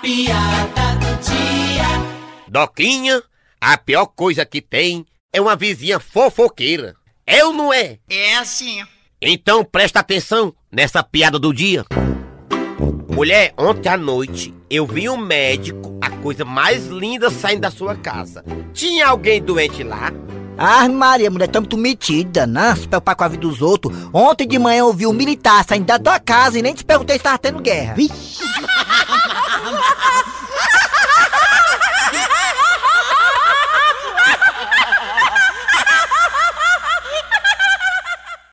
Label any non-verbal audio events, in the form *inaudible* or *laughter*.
piada do dia. Doquinha, a pior coisa que tem é uma vizinha fofoqueira. É ou não é? É assim. Então presta atenção nessa piada do dia. Mulher, ontem à noite eu vi um médico, a coisa mais linda saindo da sua casa. Tinha alguém doente lá? Ah, Maria, mulher, tá muito metida, né? Se preocupar com a vida dos outros. Ontem de manhã eu vi um militar saindo da tua casa e nem te perguntei se tava tendo guerra. Vixe. I'm, *laughs* I'm *laughs* *laughs*